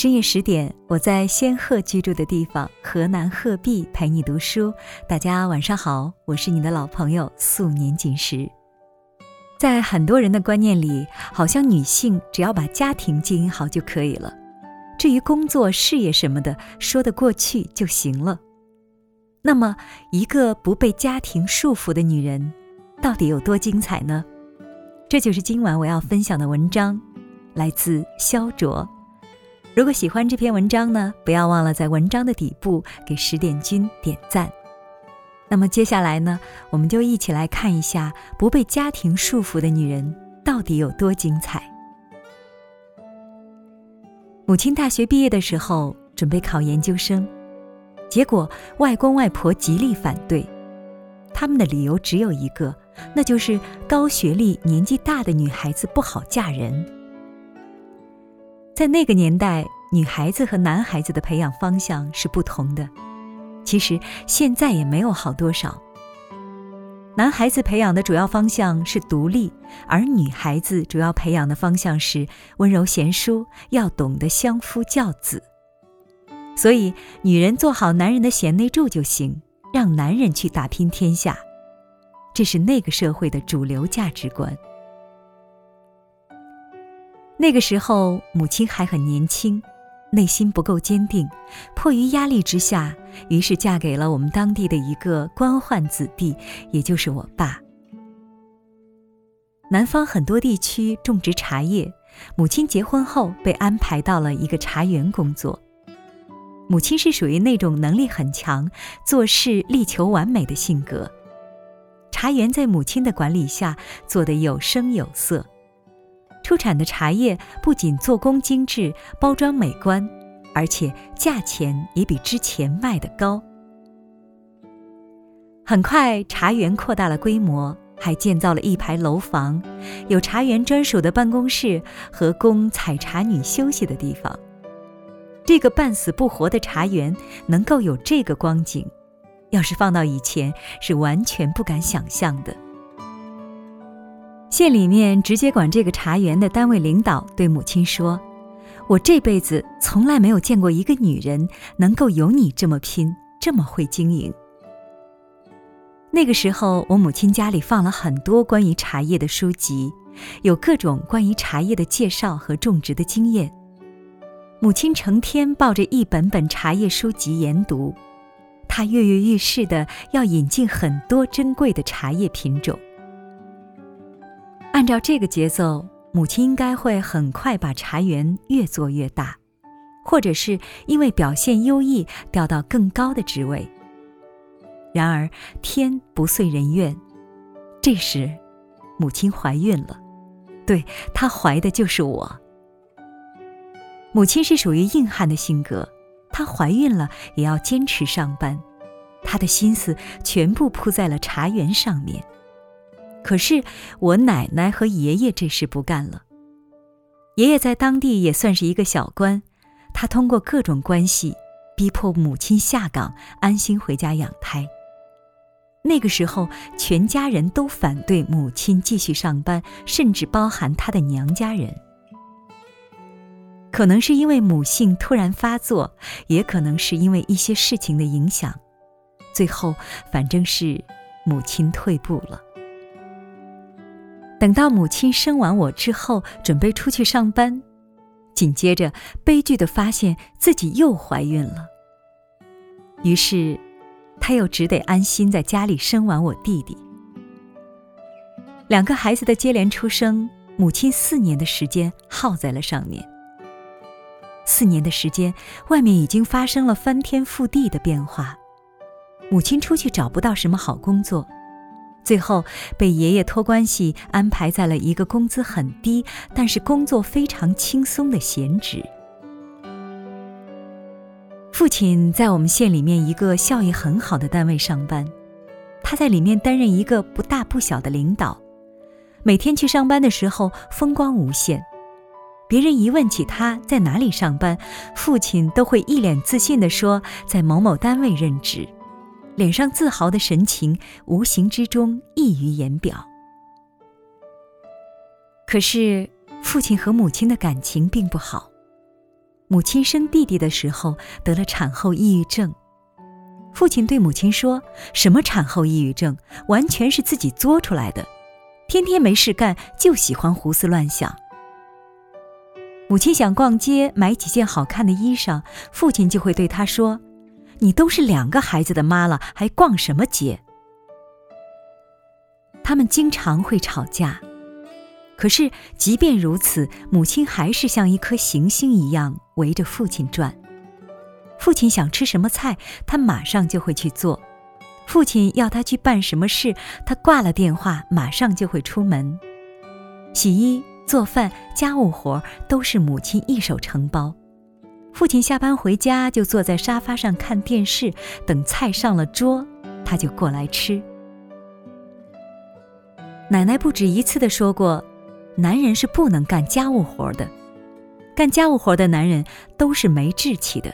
深夜十点，我在仙鹤居住的地方河南鹤壁陪你读书。大家晚上好，我是你的老朋友素年锦时。在很多人的观念里，好像女性只要把家庭经营好就可以了，至于工作、事业什么的，说得过去就行了。那么，一个不被家庭束缚的女人，到底有多精彩呢？这就是今晚我要分享的文章，来自肖卓。如果喜欢这篇文章呢，不要忘了在文章的底部给十点君点赞。那么接下来呢，我们就一起来看一下不被家庭束缚的女人到底有多精彩。母亲大学毕业的时候准备考研究生，结果外公外婆极力反对，他们的理由只有一个，那就是高学历、年纪大的女孩子不好嫁人。在那个年代，女孩子和男孩子的培养方向是不同的。其实现在也没有好多少。男孩子培养的主要方向是独立，而女孩子主要培养的方向是温柔贤淑，要懂得相夫教子。所以，女人做好男人的贤内助就行，让男人去打拼天下。这是那个社会的主流价值观。那个时候，母亲还很年轻，内心不够坚定，迫于压力之下，于是嫁给了我们当地的一个官宦子弟，也就是我爸。南方很多地区种植茶叶，母亲结婚后被安排到了一个茶园工作。母亲是属于那种能力很强、做事力求完美的性格，茶园在母亲的管理下做得有声有色。出产的茶叶不仅做工精致、包装美观，而且价钱也比之前卖的高。很快，茶园扩大了规模，还建造了一排楼房，有茶园专属的办公室和供采茶女休息的地方。这个半死不活的茶园能够有这个光景，要是放到以前，是完全不敢想象的。县里面直接管这个茶园的单位领导对母亲说：“我这辈子从来没有见过一个女人能够有你这么拼，这么会经营。”那个时候，我母亲家里放了很多关于茶叶的书籍，有各种关于茶叶的介绍和种植的经验。母亲成天抱着一本本茶叶书籍研读，她跃跃欲试的要引进很多珍贵的茶叶品种。按照这个节奏，母亲应该会很快把茶园越做越大，或者是因为表现优异调到更高的职位。然而天不遂人愿，这时，母亲怀孕了，对她怀的就是我。母亲是属于硬汉的性格，她怀孕了也要坚持上班，她的心思全部扑在了茶园上面。可是我奶奶和爷爷这事不干了。爷爷在当地也算是一个小官，他通过各种关系逼迫母亲下岗，安心回家养胎。那个时候，全家人都反对母亲继续上班，甚至包含她的娘家人。可能是因为母性突然发作，也可能是因为一些事情的影响，最后反正是母亲退步了。等到母亲生完我之后，准备出去上班，紧接着悲剧的发现自己又怀孕了。于是，她又只得安心在家里生完我弟弟。两个孩子的接连出生，母亲四年的时间耗在了上面。四年的时间，外面已经发生了翻天覆地的变化，母亲出去找不到什么好工作。最后被爷爷托关系安排在了一个工资很低，但是工作非常轻松的闲职。父亲在我们县里面一个效益很好的单位上班，他在里面担任一个不大不小的领导，每天去上班的时候风光无限。别人一问起他在哪里上班，父亲都会一脸自信地说在某某单位任职。脸上自豪的神情，无形之中溢于言表。可是，父亲和母亲的感情并不好。母亲生弟弟的时候得了产后抑郁症。父亲对母亲说：“什么产后抑郁症，完全是自己作出来的，天天没事干就喜欢胡思乱想。”母亲想逛街买几件好看的衣裳，父亲就会对她说：“你都是两个孩子的妈了，还逛什么街？”他们经常会吵架，可是即便如此，母亲还是像一颗行星一样围着父亲转。父亲想吃什么菜，他马上就会去做；父亲要他去办什么事，他挂了电话，马上就会出门。洗衣、做饭、家务活都是母亲一手承包。父亲下班回家就坐在沙发上看电视，等菜上了桌，他就过来吃。奶奶不止一次的说过，男人是不能干家务活的，干家务活的男人都是没志气的。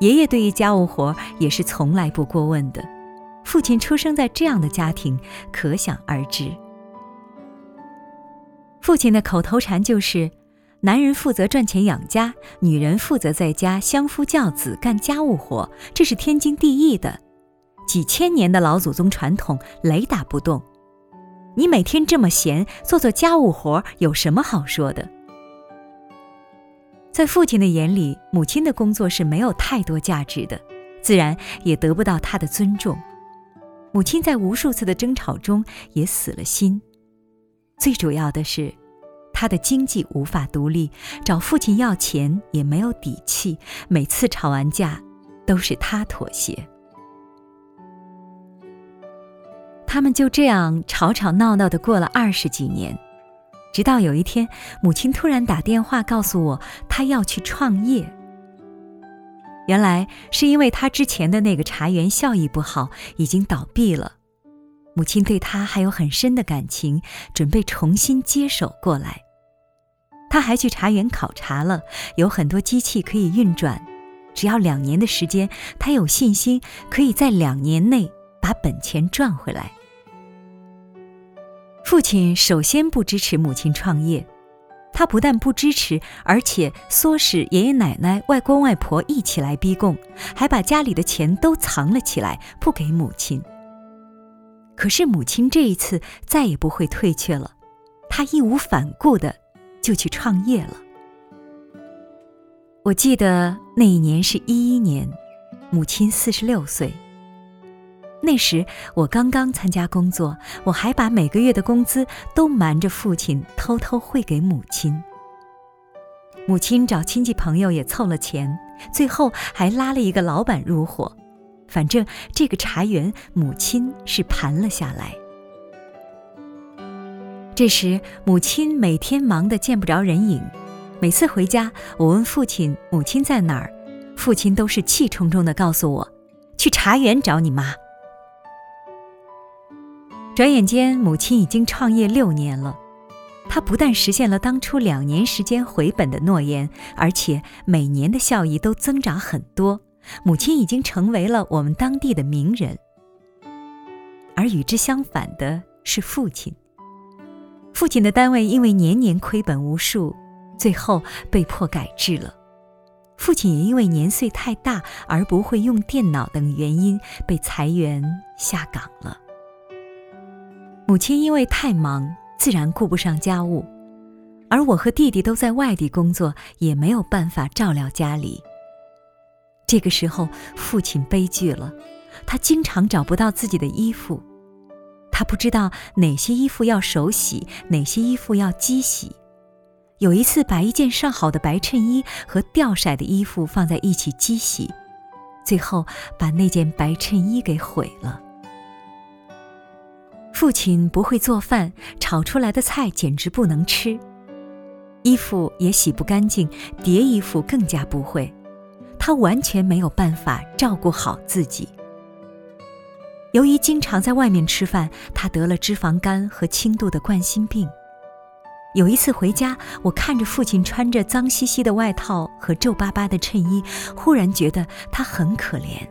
爷爷对于家务活也是从来不过问的，父亲出生在这样的家庭，可想而知。父亲的口头禅就是：“男人负责赚钱养家，女人负责在家相夫教子干家务活，这是天经地义的，几千年的老祖宗传统，雷打不动。你每天这么闲，做做家务活有什么好说的？”在父亲的眼里，母亲的工作是没有太多价值的，自然也得不到他的尊重。母亲在无数次的争吵中也死了心。最主要的是，他的经济无法独立，找父亲要钱也没有底气。每次吵完架，都是他妥协。他们就这样吵吵闹闹的过了二十几年。直到有一天，母亲突然打电话告诉我，她要去创业。原来是因为他之前的那个茶园效益不好，已经倒闭了。母亲对他还有很深的感情，准备重新接手过来。他还去茶园考察了，有很多机器可以运转，只要两年的时间，他有信心可以在两年内把本钱赚回来。父亲首先不支持母亲创业，他不但不支持，而且唆使爷爷奶奶、外公外婆一起来逼供，还把家里的钱都藏了起来，不给母亲。可是母亲这一次再也不会退却了，她义无反顾的就去创业了。我记得那一年是一一年，母亲四十六岁。那时我刚刚参加工作，我还把每个月的工资都瞒着父亲偷偷汇给母亲。母亲找亲戚朋友也凑了钱，最后还拉了一个老板入伙。反正这个茶园，母亲是盘了下来。这时母亲每天忙得见不着人影，每次回家，我问父亲母亲在哪儿，父亲都是气冲冲地告诉我：“去茶园找你妈。”转眼间，母亲已经创业六年了。她不但实现了当初两年时间回本的诺言，而且每年的效益都增长很多。母亲已经成为了我们当地的名人。而与之相反的是父亲。父亲的单位因为年年亏本无数，最后被迫改制了。父亲也因为年岁太大而不会用电脑等原因被裁员下岗了。母亲因为太忙，自然顾不上家务，而我和弟弟都在外地工作，也没有办法照料家里。这个时候，父亲悲剧了，他经常找不到自己的衣服，他不知道哪些衣服要手洗，哪些衣服要机洗。有一次，把一件上好的白衬衣和掉色的衣服放在一起机洗，最后把那件白衬衣给毁了。父亲不会做饭，炒出来的菜简直不能吃，衣服也洗不干净，叠衣服更加不会，他完全没有办法照顾好自己。由于经常在外面吃饭，他得了脂肪肝和轻度的冠心病。有一次回家，我看着父亲穿着脏兮兮的外套和皱巴巴的衬衣，忽然觉得他很可怜。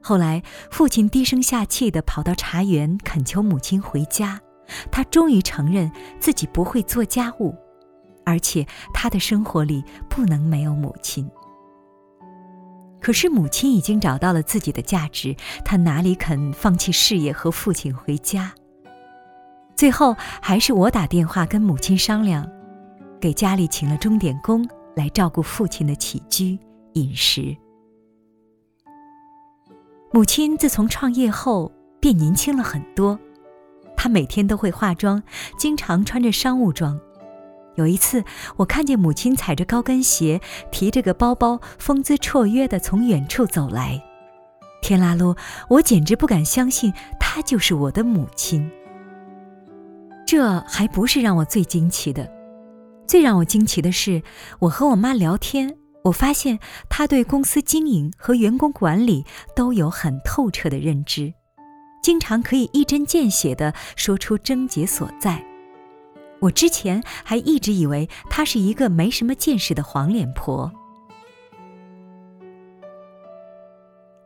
后来，父亲低声下气地跑到茶园恳求母亲回家。他终于承认自己不会做家务，而且他的生活里不能没有母亲。可是母亲已经找到了自己的价值，她哪里肯放弃事业和父亲回家？最后还是我打电话跟母亲商量，给家里请了钟点工来照顾父亲的起居饮食。母亲自从创业后变年轻了很多，她每天都会化妆，经常穿着商务装。有一次，我看见母亲踩着高跟鞋，提着个包包，风姿绰约地从远处走来。天啦噜，我简直不敢相信，她就是我的母亲。这还不是让我最惊奇的，最让我惊奇的是，我和我妈聊天，我发现她对公司经营和员工管理都有很透彻的认知，经常可以一针见血地说出症结所在。我之前还一直以为她是一个没什么见识的黄脸婆。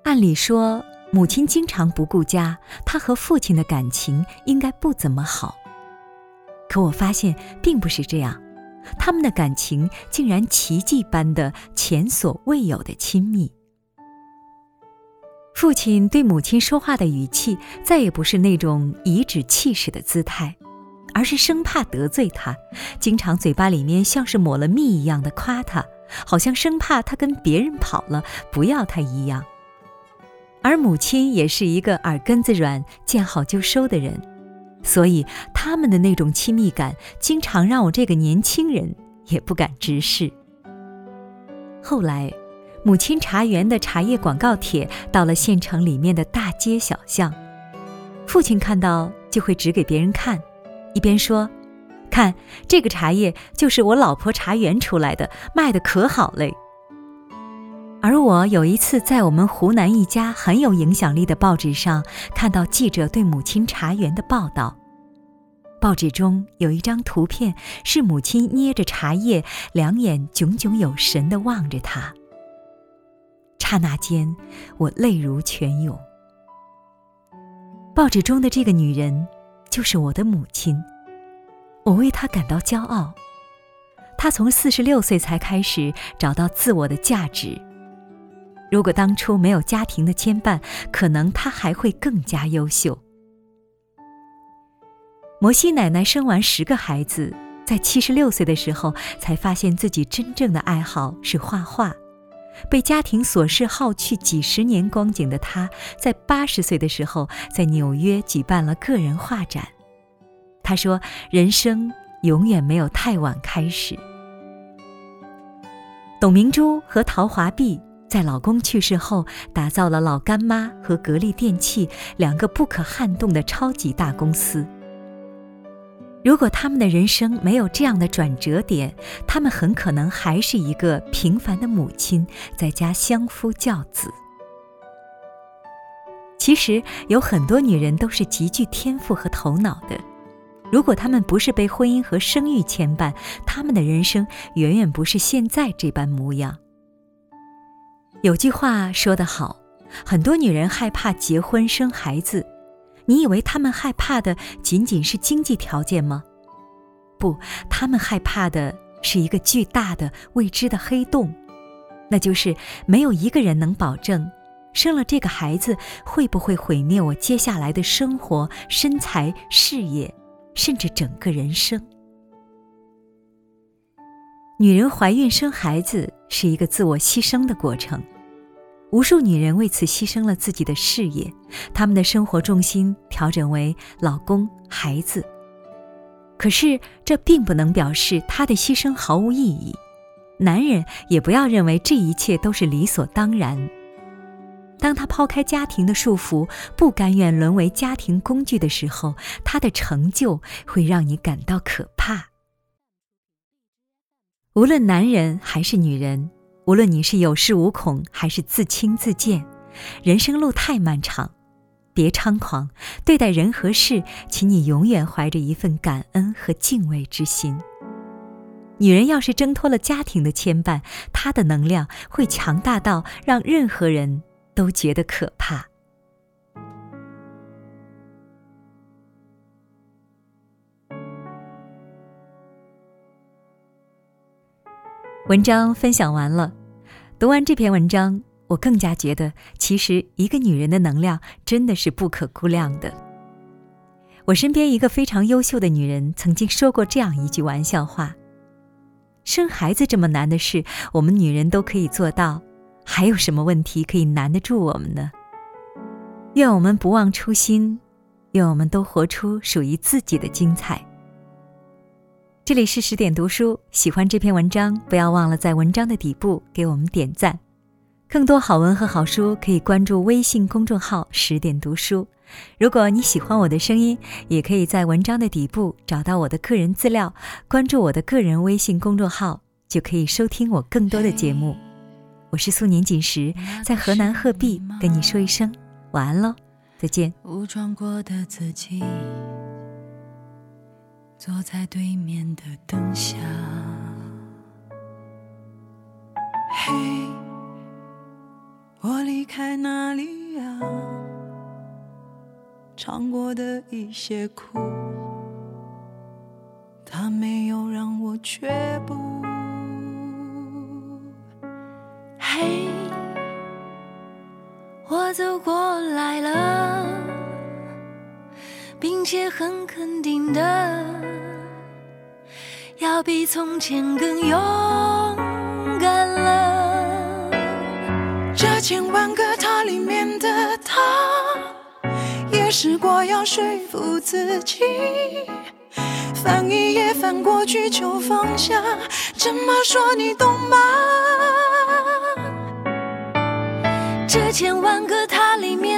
按理说，母亲经常不顾家，她和父亲的感情应该不怎么好。可我发现并不是这样，他们的感情竟然奇迹般的前所未有的亲密。父亲对母亲说话的语气再也不是那种颐指气使的姿态。而是生怕得罪他，经常嘴巴里面像是抹了蜜一样的夸他，好像生怕他跟别人跑了不要他一样。而母亲也是一个耳根子软、见好就收的人，所以他们的那种亲密感，经常让我这个年轻人也不敢直视。后来，母亲茶园的茶叶广告帖到了县城里面的大街小巷，父亲看到就会指给别人看。一边说：“看这个茶叶，就是我老婆茶园出来的，卖的可好嘞。”而我有一次在我们湖南一家很有影响力的报纸上看到记者对母亲茶园的报道，报纸中有一张图片，是母亲捏着茶叶，两眼炯炯有神地望着他。刹那间，我泪如泉涌。报纸中的这个女人。就是我的母亲，我为她感到骄傲。她从四十六岁才开始找到自我的价值。如果当初没有家庭的牵绊，可能她还会更加优秀。摩西奶奶生完十个孩子，在七十六岁的时候，才发现自己真正的爱好是画画。被家庭琐事耗去几十年光景的他，在八十岁的时候，在纽约举办了个人画展。他说：“人生永远没有太晚开始。”董明珠和陶华碧在老公去世后，打造了老干妈和格力电器两个不可撼动的超级大公司。如果他们的人生没有这样的转折点，他们很可能还是一个平凡的母亲，在家相夫教子。其实有很多女人都是极具天赋和头脑的，如果她们不是被婚姻和生育牵绊，她们的人生远远不是现在这般模样。有句话说得好，很多女人害怕结婚生孩子。你以为他们害怕的仅仅是经济条件吗？不，他们害怕的是一个巨大的未知的黑洞，那就是没有一个人能保证，生了这个孩子会不会毁灭我接下来的生活、身材、事业，甚至整个人生。女人怀孕生孩子是一个自我牺牲的过程。无数女人为此牺牲了自己的事业，她们的生活重心调整为老公、孩子。可是这并不能表示她的牺牲毫无意义。男人也不要认为这一切都是理所当然。当他抛开家庭的束缚，不甘愿沦为家庭工具的时候，他的成就会让你感到可怕。无论男人还是女人。无论你是有恃无恐还是自轻自贱，人生路太漫长，别猖狂。对待人和事，请你永远怀着一份感恩和敬畏之心。女人要是挣脱了家庭的牵绊，她的能量会强大到让任何人都觉得可怕。文章分享完了，读完这篇文章，我更加觉得，其实一个女人的能量真的是不可估量的。我身边一个非常优秀的女人曾经说过这样一句玩笑话：“生孩子这么难的事，我们女人都可以做到，还有什么问题可以难得住我们呢？”愿我们不忘初心，愿我们都活出属于自己的精彩。这里是十点读书，喜欢这篇文章，不要忘了在文章的底部给我们点赞。更多好文和好书可以关注微信公众号“十点读书”。如果你喜欢我的声音，也可以在文章的底部找到我的个人资料，关注我的个人微信公众号，就可以收听我更多的节目。我是素年锦时，在河南鹤壁跟你说一声晚安喽，再见。坐在对面的灯下，嘿，我离开哪里呀？尝过的一些苦，它没有让我却步。嘿，我走过来了。并且很肯定的，要比从前更勇敢了。这千万个他里面的他，也试过要说服自己，翻一页翻过去就放下。怎么说你懂吗？这千万个他里面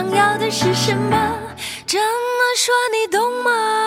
想要的是什么。这么说你懂吗？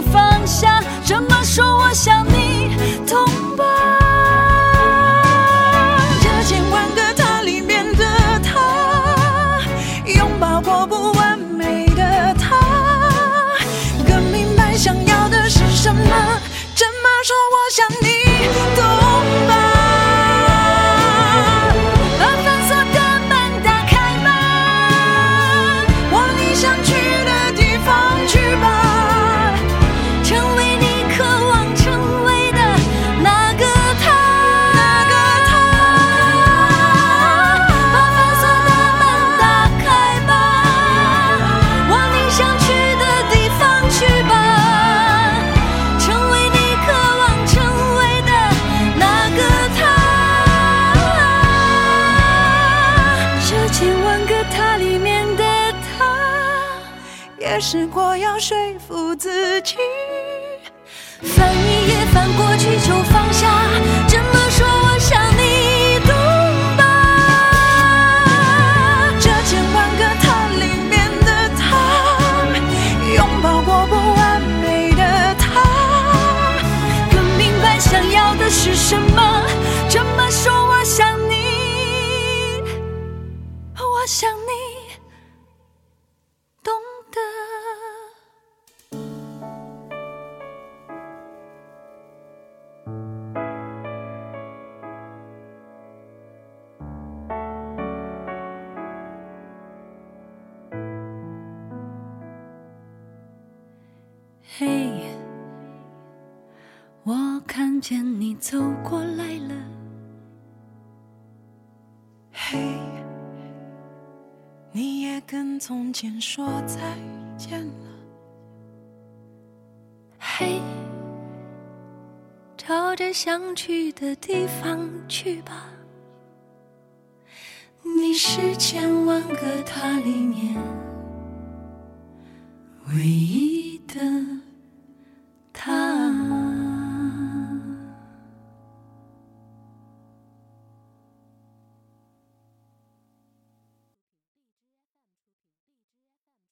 过去我看见你走过来了。嘿，你也跟从前说再见了。嘿，朝着想去的地方去吧。你是千万个他里面唯一的。